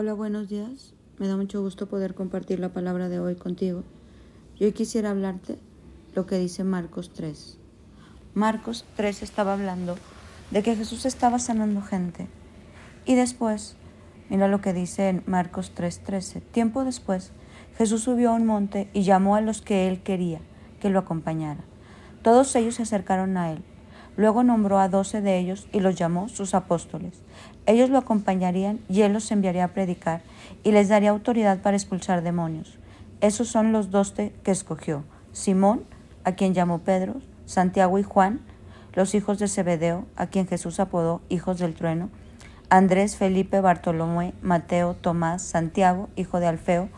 Hola, buenos días. Me da mucho gusto poder compartir la palabra de hoy contigo. Yo quisiera hablarte lo que dice Marcos 3. Marcos 3 estaba hablando de que Jesús estaba sanando gente. Y después, mira lo que dice en Marcos 3:13. Tiempo después, Jesús subió a un monte y llamó a los que él quería que lo acompañara. Todos ellos se acercaron a él. Luego nombró a doce de ellos y los llamó sus apóstoles. Ellos lo acompañarían y él los enviaría a predicar y les daría autoridad para expulsar demonios. Esos son los doce que escogió. Simón, a quien llamó Pedro, Santiago y Juan, los hijos de Zebedeo, a quien Jesús apodó hijos del trueno, Andrés, Felipe, Bartolomé, Mateo, Tomás, Santiago, hijo de Alfeo,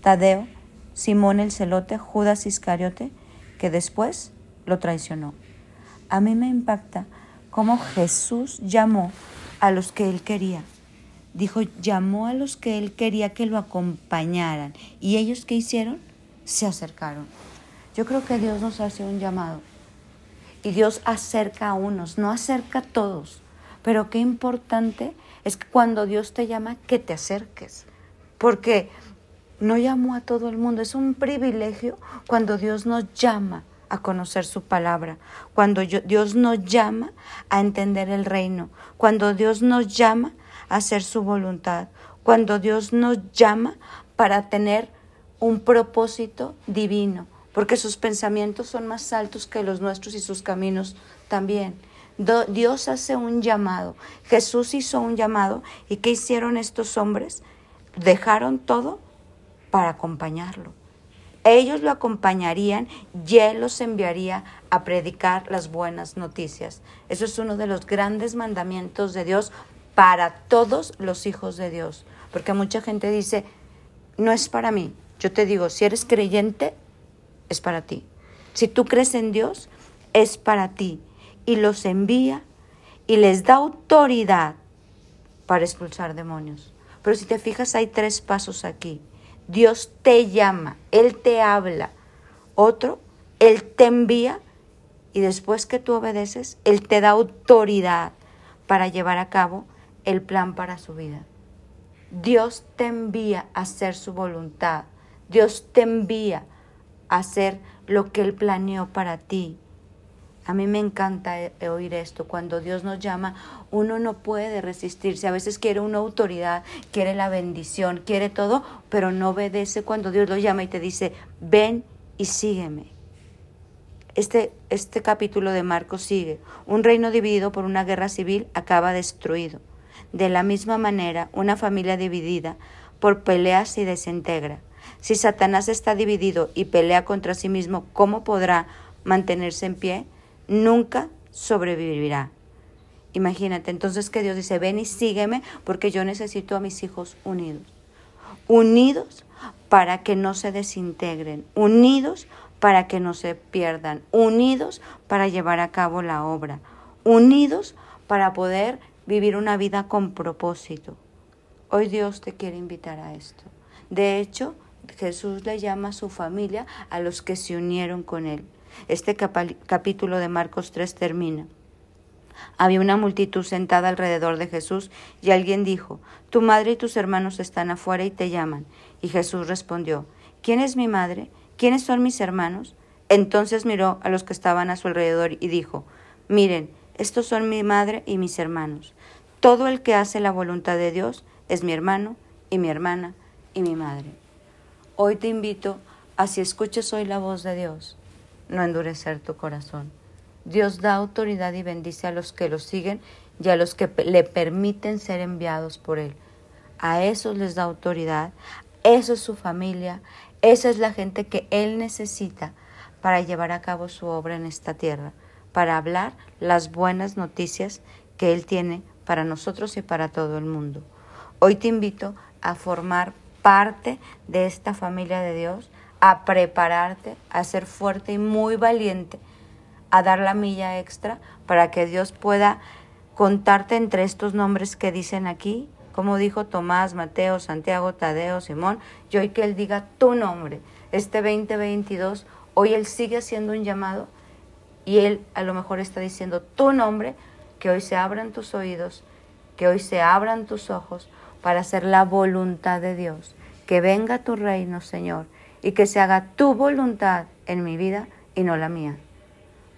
Tadeo, Simón el celote, Judas Iscariote, que después lo traicionó a mí me impacta cómo Jesús llamó a los que él quería. Dijo, llamó a los que él quería que lo acompañaran. ¿Y ellos qué hicieron? Se acercaron. Yo creo que Dios nos hace un llamado. Y Dios acerca a unos, no acerca a todos. Pero qué importante es que cuando Dios te llama, que te acerques. Porque no llamó a todo el mundo. Es un privilegio cuando Dios nos llama a conocer su palabra, cuando Dios nos llama a entender el reino, cuando Dios nos llama a hacer su voluntad, cuando Dios nos llama para tener un propósito divino, porque sus pensamientos son más altos que los nuestros y sus caminos también. Dios hace un llamado, Jesús hizo un llamado y ¿qué hicieron estos hombres? Dejaron todo para acompañarlo. Ellos lo acompañarían y Él los enviaría a predicar las buenas noticias. Eso es uno de los grandes mandamientos de Dios para todos los hijos de Dios. Porque mucha gente dice, no es para mí. Yo te digo, si eres creyente, es para ti. Si tú crees en Dios, es para ti. Y los envía y les da autoridad para expulsar demonios. Pero si te fijas, hay tres pasos aquí. Dios te llama, Él te habla. Otro, Él te envía y después que tú obedeces, Él te da autoridad para llevar a cabo el plan para su vida. Dios te envía a hacer su voluntad. Dios te envía a hacer lo que Él planeó para ti. A mí me encanta eh, oír esto. Cuando Dios nos llama, uno no puede resistirse. A veces quiere una autoridad, quiere la bendición, quiere todo, pero no obedece cuando Dios lo llama y te dice, ven y sígueme. Este, este capítulo de Marcos sigue. Un reino dividido por una guerra civil acaba destruido. De la misma manera, una familia dividida por peleas se desintegra. Si Satanás está dividido y pelea contra sí mismo, ¿cómo podrá mantenerse en pie? Nunca sobrevivirá. Imagínate, entonces que Dios dice, ven y sígueme porque yo necesito a mis hijos unidos. Unidos para que no se desintegren, unidos para que no se pierdan, unidos para llevar a cabo la obra, unidos para poder vivir una vida con propósito. Hoy Dios te quiere invitar a esto. De hecho, Jesús le llama a su familia a los que se unieron con Él. Este capítulo de Marcos 3 termina. Había una multitud sentada alrededor de Jesús y alguien dijo, Tu madre y tus hermanos están afuera y te llaman. Y Jesús respondió, ¿quién es mi madre? ¿Quiénes son mis hermanos? Entonces miró a los que estaban a su alrededor y dijo, Miren, estos son mi madre y mis hermanos. Todo el que hace la voluntad de Dios es mi hermano y mi hermana y mi madre. Hoy te invito a si escuches hoy la voz de Dios, no endurecer tu corazón. Dios da autoridad y bendice a los que lo siguen y a los que le permiten ser enviados por Él. A esos les da autoridad, eso es su familia, esa es la gente que Él necesita para llevar a cabo su obra en esta tierra, para hablar las buenas noticias que Él tiene para nosotros y para todo el mundo. Hoy te invito a formar parte de esta familia de Dios, a prepararte, a ser fuerte y muy valiente, a dar la milla extra para que Dios pueda contarte entre estos nombres que dicen aquí, como dijo Tomás, Mateo, Santiago, Tadeo, Simón, y hoy que Él diga tu nombre. Este 2022, hoy Él sigue haciendo un llamado y Él a lo mejor está diciendo tu nombre, que hoy se abran tus oídos, que hoy se abran tus ojos para hacer la voluntad de Dios. Que venga tu reino, Señor, y que se haga tu voluntad en mi vida y no la mía.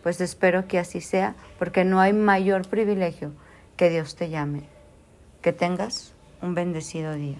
Pues espero que así sea, porque no hay mayor privilegio que Dios te llame. Que tengas un bendecido día.